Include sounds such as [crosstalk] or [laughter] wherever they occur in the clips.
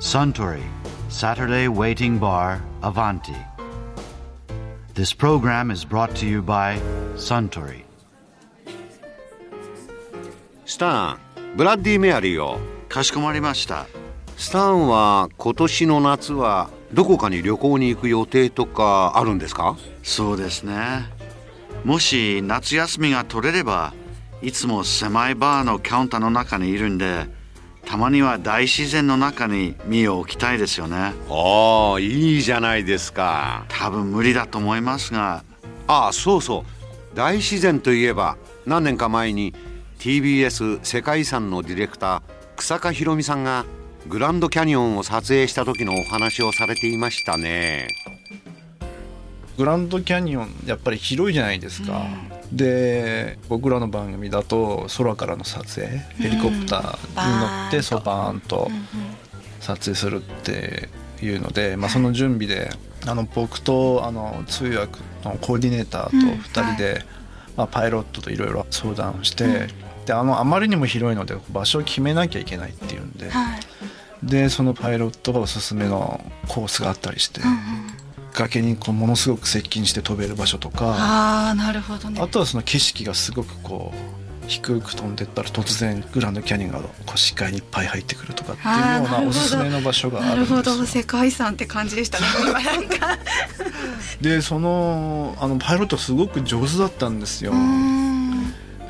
Suntory Saturday Waiting Bar Avanti. This program is brought to you by Suntory. スタンブラッディ・メアリーをかしこまりました。スタンは今年の夏はどこかに旅行に行く予定とかあるんですかそうですね。もし夏休みが取れれば、いつも狭いバーのカウンターの中にいるんで、たまには大自然の中に身を置きたいですよね。ああいいじゃないですか。多分無理だと思いますが、ああそうそう。大自然といえば何年か前に TBS 世界遺産のディレクター草加博美さんがグランドキャニオンを撮影した時のお話をされていましたね。グランドキャニオンやっぱり広いじゃないですか、で僕らの番組だと空からの撮影ヘリコプターに乗ってそうバーンと撮影するっていうので、まあ、その準備であの僕とあの通訳のコーディネーターと2人で、まあ、パイロットといろいろ相談して、であのあまりにも広いので場所を決めなきゃいけないっていうんで、はい。でそのパイロットがおすすめのコースがあったりして、崖にこうものすごく接近して飛べる場所とかああなるほどね。あとはその景色がすごくこう低く飛んでったら突然グランドキャニオンが視界にいっぱい入ってくるとかっていうようなおすすめの場所があなるほるんですよ。ど。世界遺産って感じでしたね今なんかでそのあのパイロットすごく上手だったんですよ。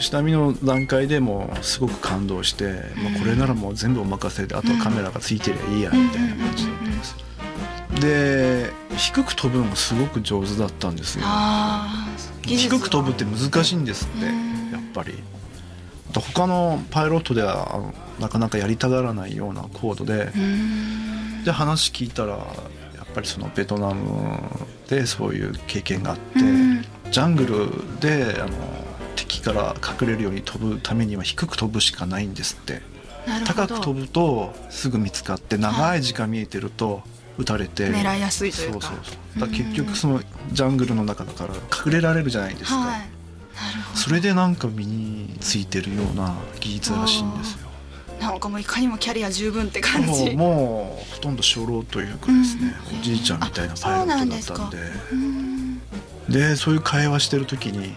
下見の段階でもうすごく感動して、まあ、これならもう全部お任せであとはカメラがついてりゃいいやみたいな感じで。すで低く飛ぶのがすごく上手だったんですよ。低く飛ぶって難しいんですってうん。やっぱり。他のパイロットではなかなかやりたがらないような高度でうーん。で話聞いたらやっぱりそのベトナムでそういう経験があってうん。ジャングルであの敵から隠れるように飛ぶためには低く飛ぶしかないんですって。高く飛ぶとすぐ見つかって長い時間見えてると撃たれて。狙いやすいというか。そうそうそう。だ結局そのジャングルの中だから隠れられるじゃないですか、はい。なるほど。それでなんか身についてるような技術らしいんですよ。なんかもういかにもキャリア十分って感もうじもうほとんど初老というかですね、うん。おじいちゃんみたいなパイロットだったんで。うーん。でそういう会話してる時に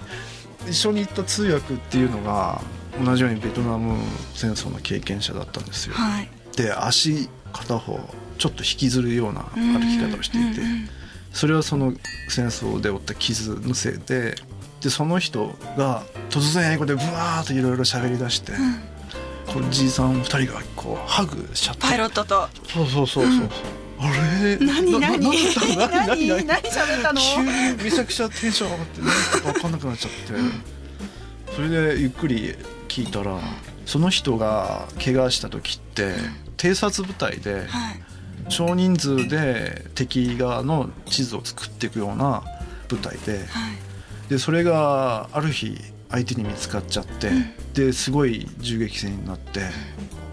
一緒に行った通訳っていうのが同じようにベトナム戦争の経験者だったんですよ、はい。で足片方ちょっと引きずるような歩き方をしていてうんうんそれはその戦争で負った傷のせいででその人が突然英語でブワーッといろいろ喋り出して、このじいさん2人がこうハグしちゃって。パイロットと。そうそうそうそう、あれ？何？何？何？何？何？何？何？喋ったの？急にめちゃくちゃテンション上がって何だか分かんなくなっちゃって、それでゆっくり聞いたらその人が怪我した時って偵察部隊ではい少人数で敵側の地図を作っていくような部隊ではい。でそれがある日相手に見つかっちゃって、ですごい銃撃戦になって、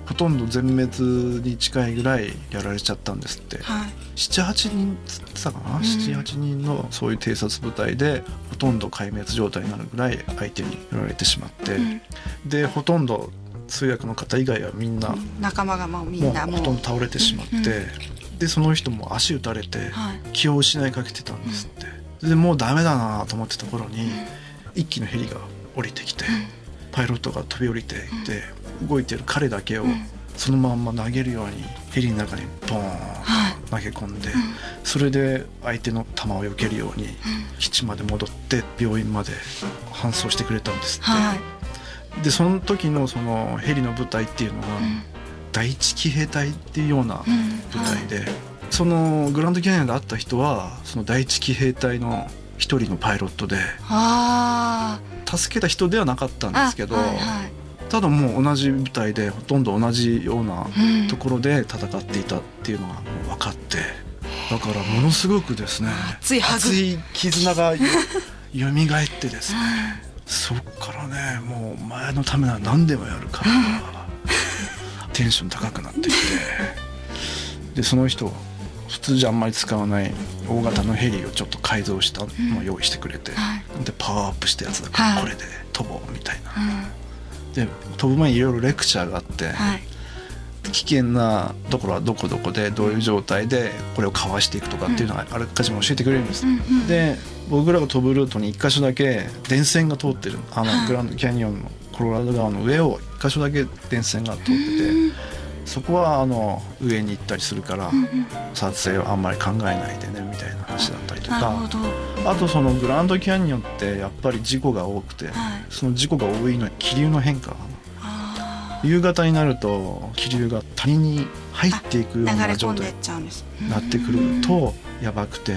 ほとんど全滅に近いぐらいやられちゃったんですって。はい。78人つってたかな、ん。78人のそういう偵察部隊でほとんど壊滅状態になるぐらい相手にやられてしまって、うん。でほとんど通訳の方以外はみんな、仲間がもうみんなもうほとんど倒れてしまって、うんでその人も足打たれてはい。気を失いかけてたんですって、でもうダメだなと思ってた頃に、一機のヘリが降りてきて、パイロットが飛び降りていって、動いてる彼だけをそのまんま投げるようにヘリの中にボーンはい。投げ込んで、それで相手の弾を避けるように基地まで戻って病院まで搬送してくれたんですって、はいでその時のそのヘリの部隊っていうのは、第一騎兵隊っていうような部隊で、そのグランドキャニオンで会った人はその第一騎兵隊の一人のパイロットであ助けた人ではなかったんあですけど、はいはい。ただもう同じ部隊でほとんど同じようなうん。ところで戦っていたっていうのがもう分かってだからものすごくですね熱い絆がよ [laughs] 蘇ってですねそっからねもうお前のためなら何でもやるから [laughs] テンション高くなってきてでその人普通じゃあんまり使わない大型のヘリをちょっと改造したのを用意してくれて、はい。でパワーアップしたやつだからはい。これで飛ぼうみたいな、うんで飛ぶ前にいろいろレクチャーがあって、はい。危険なところはどこどこでどういう状態でこれをかわしていくとかっていうのはあらかじめ教えてくれるんです、うんうん。で僕らが飛ぶルートに1箇所だけ電線が通ってる。あはい。のグランドキャニオンのコロラド川の上を1箇所だけ電線が通っててそこはあの上に行ったりするから撮影はあんまり考えないでねみたいな話だったりとか。ど。あとそのグランドキャニオンってやっぱり事故が多くてはい。その事故が多いのは気流の変化あ夕方になると気流が谷に入っていくような状態になってくるとやばくて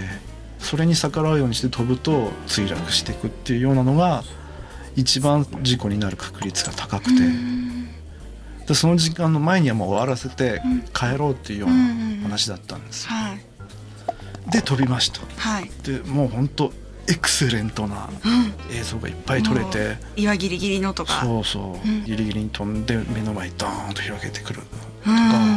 それに逆らうようにして飛ぶと墜落していくっていうようなのが一番事故になる確率が高くて。うん。でその時間の前にはもう終わらせてうん。帰ろうっていうような話だったんですよ。はい。で飛びました。はい。でもう本当エクセレントなうん。映像がいっぱい撮れて。岩ギリギリのとか。そうそう、うん。ギリギリに飛んで目の前にドーンと広げてくるうんうん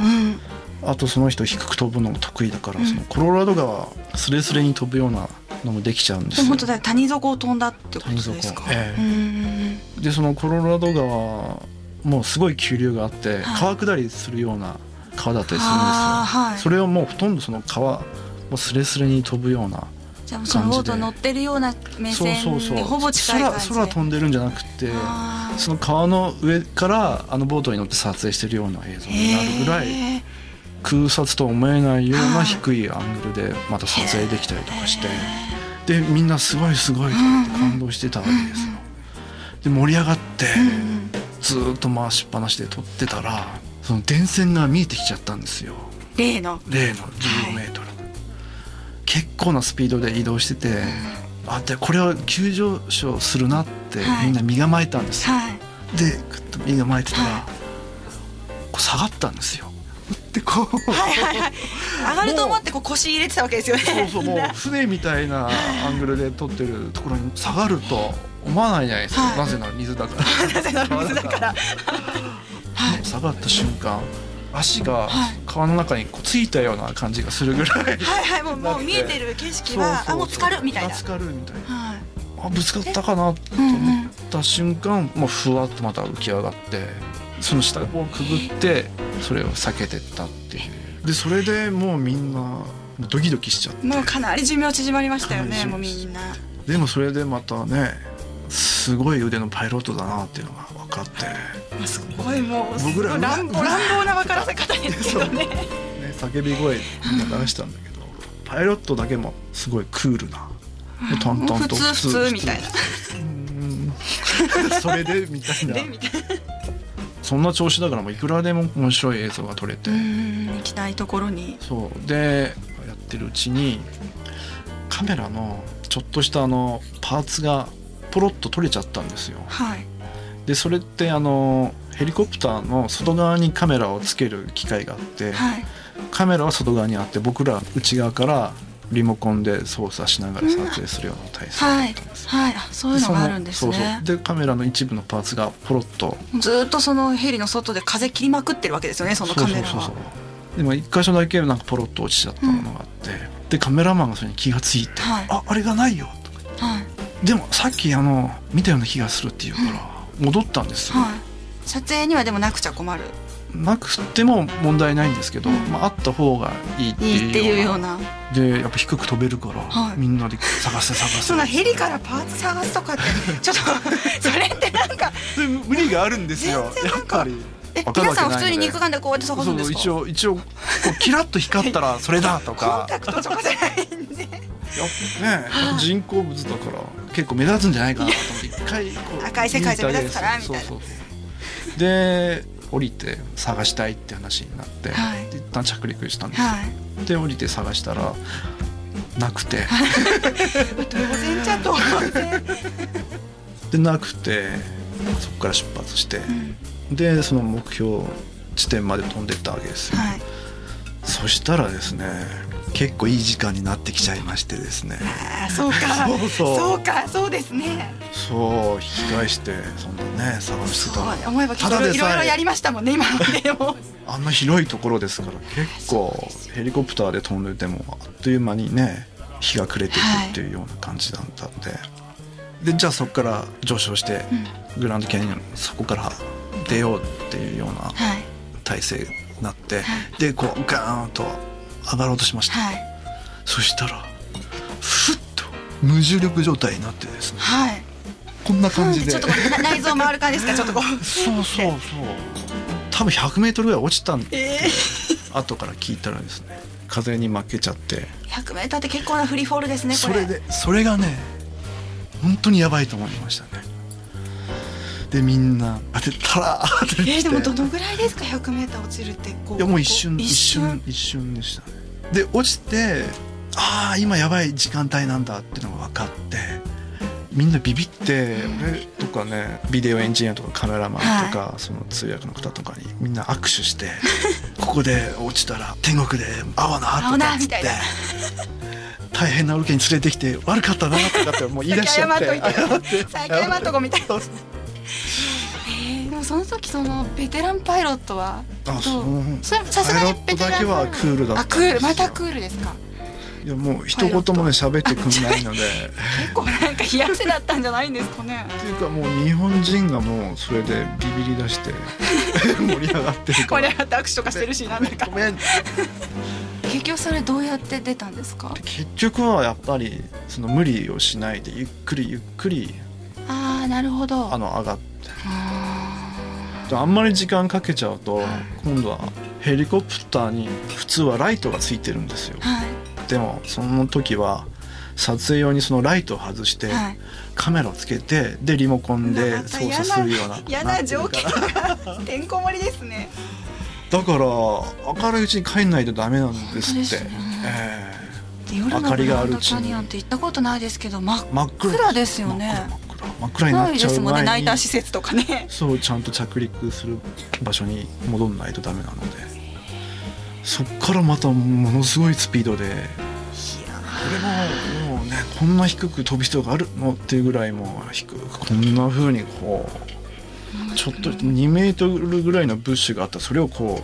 あとその人低く飛ぶのも得意だから、うん。そのコロラド川スレスレに飛ぶようなのもできちゃうんですも本当だ谷底を飛んだってことですか？谷底ええ。うん。でそのコロラド川もうすごい急流があって、はい。川下りするような川だったりするんですよ、はい。それをもうほとんどその川もうスレスレに飛ぶようなじゃあそのボート乗ってるような目そう線そうそう。にほぼ近い感じで。空空飛んでるんじゃなくてその川の上からあのボートに乗って撮影してるような映像になるぐらい空撮とは思えないようはない。低いアングルでまた撮影できたりとかして。でみんなすごいすごいとかって感動してたわけですよ。で盛り上がってずーっと回しっぱなしで撮ってたらその電線が見えてきちゃったんですよ。例の。例の15メートル、結構なスピードで移動しててあでこれは急上昇するなってはい。みんな身構えたんですよ、はい。でぐっと身構えてたら、はい。こう下がったんですよでこう。はいはいはい。上がると思ってこう腰入れてたわけですよね。そうそうもう船みたいなアングルで撮ってるところに下がると思わないじゃないですか、はい。なぜなら水だから。[laughs] なぜなら水だから。はい。下がった瞬間足がはい。川の中にこうついたような感じがするぐらい。はいはいもうもう見えてる景色はあもう浸かるみたいな。浸かるみたいな。はい。あぶつかったかなと思った瞬間もうふわっとまた浮き上がってその下をくぐってそれを避けてったっていう。でそれでもうみんなドキドキしちゃって。もうかなり寿命縮まりましたよねもうみんな。でもそれでまたねすごい腕のパイロットだなっていうのが分かって、ね、すごいもう僕ら乱暴乱暴な分からせ方ですけどね。叫び声みんな出したんだけどパイロットだけもすごいクールな。もう淡々と普通普通みたいな。うん。[laughs] それでみたいな。でみたいなそんな調子だからもういくらでも面白い映像が撮れて、うん行きたいところに。そう。でやってるうちにカメラのちょっとしたあのパーツがポロッと取れちゃったんですよ。はい。でそれってあのヘリコプターの外側にカメラをつける機械があってはい。カメラは外側にあって僕ら内側からリモコンで操作しながら撮影するような体制だはいったんですよはい。あそういうのがあるんですそのそうねそう。でカメラの一部のパーツがポロッとずーっとそのヘリの外で風切りまくってるわけですよねそのカメラは。そうそうそうでも一箇所だけなんかポロッと落ちちゃったものがあって、でカメラマンがそれに気がついて「はい。ああれがないよ」と。かはい。でもさっきあの見たような気がするっていうから戻ったんですよ、はい。撮影にはでもなくちゃ困るなくても問題ないんですけど、まあ、あった方がいいっていうような。な。でやっぱ低く飛べるから、はい。みんなで探せ探せ。そんなヘリからパーツ探すとかって [laughs] ちょっとそれってなんかで無理があるんですよ。やっぱり。え皆さん普通に肉眼でこうやって探すそうそうんですか一応一応こうキラッと光ったら [laughs] それだとコンかタクトとかじゃないんで。やっぱね人工物だから結構目立つんじゃないかなと思って一回こう赤い世界で目立つからみたいな。そうそうそう。で降りて探したいって話になって、はい。で一旦着陸したんですよ、はい。で降りて探したらなくて。[laughs] 当然じゃ当然。でなくてそこから出発して、でその目標地点まで飛んでったわけですよ、はい。そしたらですね結構いい時間になってきちゃいましてですね。そうか。そうか。そうですね。そう引き返してそんなね探してた思えばただでいろいろやりましたもんね今までも。[laughs] あんな広いところですから結構ヘリコプターで飛んでてもあっという間にね日が暮れていくっていうような感じだったんで、でじゃあそこから上昇して、グランドキャニオンそこから出ようっていうようなはい。体制なって、でこうガーンと上がろうとしました、はい。そしたらふっと無重力状態になってですね。はい。こんな感じで。ちょっと内臓回る感じですか？[laughs] ちょっとこう。そうそうそう。多分 100m ぐらい落ちたんえ後から聞いたらですね風に負けちゃって。ー、100メーターって結構なフリーフォールですねこれ。それでそれがね本当にやばいと思いましたねでみんな。当てたらてえー、でもどのぐらいですか？100メーター落ちるってこういやもう一瞬こ一瞬一瞬でした。ねで落ちてああ今やばい時間帯なんだっていうのが分かってみんなビビって俺とかねビデオエンジニアとかカメラマンとか、その通訳の方とかにみんな握手して [laughs] ここで落ちたら天国で会わなとかっつって [laughs] 大変なロケに連れてきて悪かったなとかってもう言い出しちゃって。[laughs] 先謝っとこうみたいなえー、でもその時そのベテランパイロットはあそう。それさすがにベテランパイロット。だけはクールだったあクール。またクールですか？いやもう一言もね喋ってくんないので。[laughs] 結構なんか冷や汗だったんじゃないんですかね。っていうかもう日本人がもうそれでビビり出して [laughs] 盛り上がってるから。これ上がって握手とかしてるしなんだか。ごめん。結局それどうやって出たんですか？結局はやっぱりその無理をしないでゆっくりゆっくりなるほど。あの上がって。ああんまり時間かけちゃうとはい。今度はヘリコプターに普通はライトがついてるんですよ。ーはい。でもその時は撮影用にそのライトを外してはい。カメラをつけてでリモコンで操作するような嫌な条件なってんこ盛りですねだから明るいうちに帰んないとダメなんですって。ね。え夜の明かりがあるうニオンって行ったことないですけど真っ暗です。よね真っ暗になっちゃですもんねナイう前にター施設とかね。そうちゃんと着陸する場所に戻んないとダメなので。そっからまたものすごいスピードでこれももうねこんな低く飛ぶ人があるのっていうぐらいもう低くこんな風にこうちょっと2メートルぐらいのブッシュがあったらそれをこ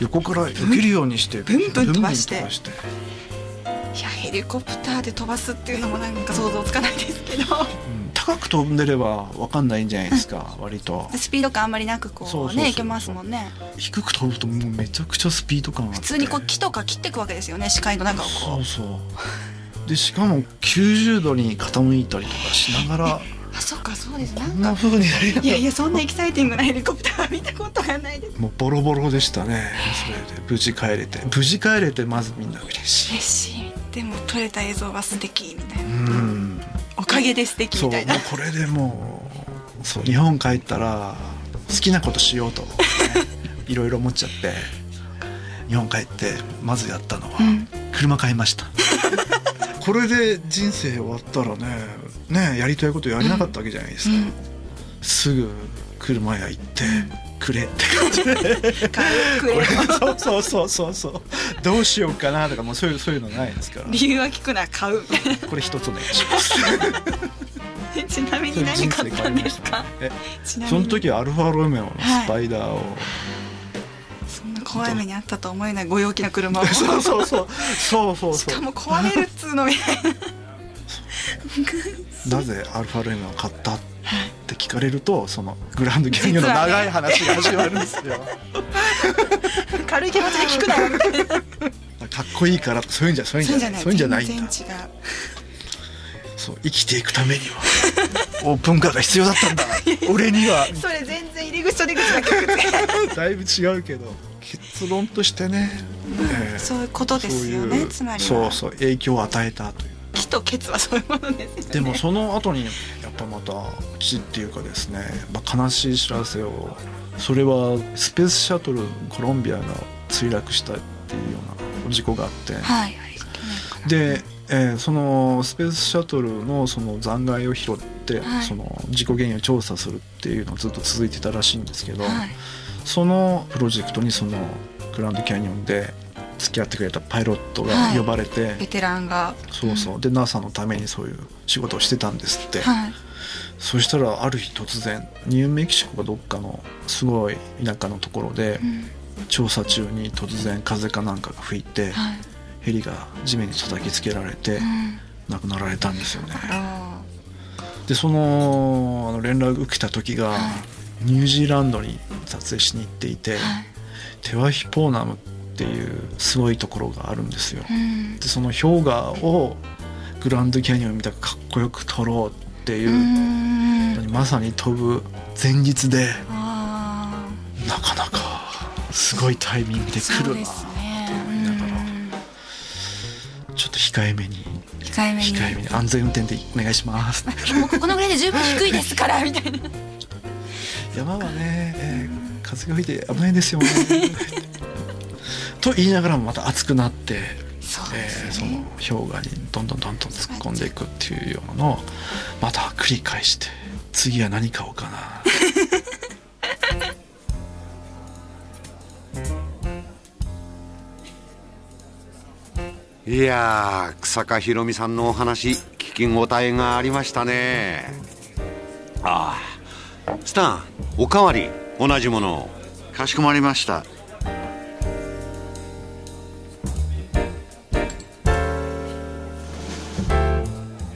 う横から避けるようにして。ブンブン飛ばして。いやヘリコプターで飛ばすっていうのもなんか想像つかないですけど。うん高く飛んでれば分かんないんじゃないですか割と。スピード感あんまりなくこそうねいけますもんね。低く飛ぶともうめちゃくちゃスピード感普通にこう木とか切っていくわけですよね視界の中をこそうそう。でしかも90度に傾いたりとかしながらうあそっかそうです。こなんな風になりながらいやいやそんなエキサイティングなヘリコプターは見たことがないです。もうボロボロでしたねそれで。無事帰れて。無事帰れてまずみんな嬉しい。嬉しい。でも撮れた映像は素敵みたいな。うんおかげで素敵そうみたいな。もうこれでもうそう日本帰ったら好きなことしようと [laughs] いろいろ思っちゃって日本帰ってまずやったのは、うん。車買いました。[laughs] これで人生終わったらねねやりたいことやれなかったわけじゃないですか、うん。すぐ車屋行って、くれ。って感じでそうそうそうそうそう。どうしようかなとかもうそういうそういうのないですから。理由は聞くな買う。これ一つお願いします。な [laughs] ちなみに何買ったんですか？えその時はアルファロメオのスパイダーを、そんな怖い目にあったと思えないご陽気な車を。そうそうそう。そうそうそう。しかも壊れるっつうのみたいな。[laughs] なぜアルファロメオを買った？って聞かれるとそのグランドキャニオンの長い話が始まるんですよ、[laughs] 軽い気持ちで聞くなよみたいなかっこいいからそういうんじゃそういうんじゃないそうい。うんじゃないんだ。全然違う。そう生きていくためには [laughs] オープンカーが必要だったんだ。[laughs] 俺には。それ全然入り口と出口が曲でだいぶ違うけど結論としてね、えーそういうことですよねつまりは。そうそう影響を与えたという。木とケツはそういうものですよね。でもその後にやっぱまた死っていうかですね、まあ、悲しい知らせをそれはスペースシャトルコロンビアが墜落したっていうような事故があって、はいで、えーそのスペースシャトルのその残骸を拾って、はい。その事故原因を調査するっていうのがずっと続いてたらしいんですけど、はい。そのプロジェクトにそのグランドキャニオンで付き合ってくれたパイロットが呼ばれて、ベテランが。そうそう。で NASA のためにそういう仕事をしてたんですって、はい。そしたらある日突然ニューメキシコかどっかのすごい田舎のところでうん。調査中に突然風かなんかが吹いてはい。ヘリが地面に叩きつけられてうん。亡くなられたんですよね。あでそのあの連絡受けた時がはニュージーランドに撮影しに行っていてテワヒポーナムっていうすごいところがあるんですよ。うん。でその氷河をグランドキャニオンみたいにかっこよく撮ろうっていうう、ん。まさに飛ぶ前日であなかなかすごいタイミングで来るなすね思いながらうん。ちょっと控えめに控えめに。控えめに安全運転でお願いします。もうこのぐらいで十分低いですからみたいな。山はね、えー風が吹いて危ないですよね [laughs] と言いながらもまた熱くなって、そうえですーね、その氷河にどんどんどんどん突っ込んでいくっていうようなのをまた繰り返して次は何買おうかな。[laughs] いやー草加ひろみさんのお話聞き応えがありましたね。ああスタンおかわり同じものを。かしこまりました。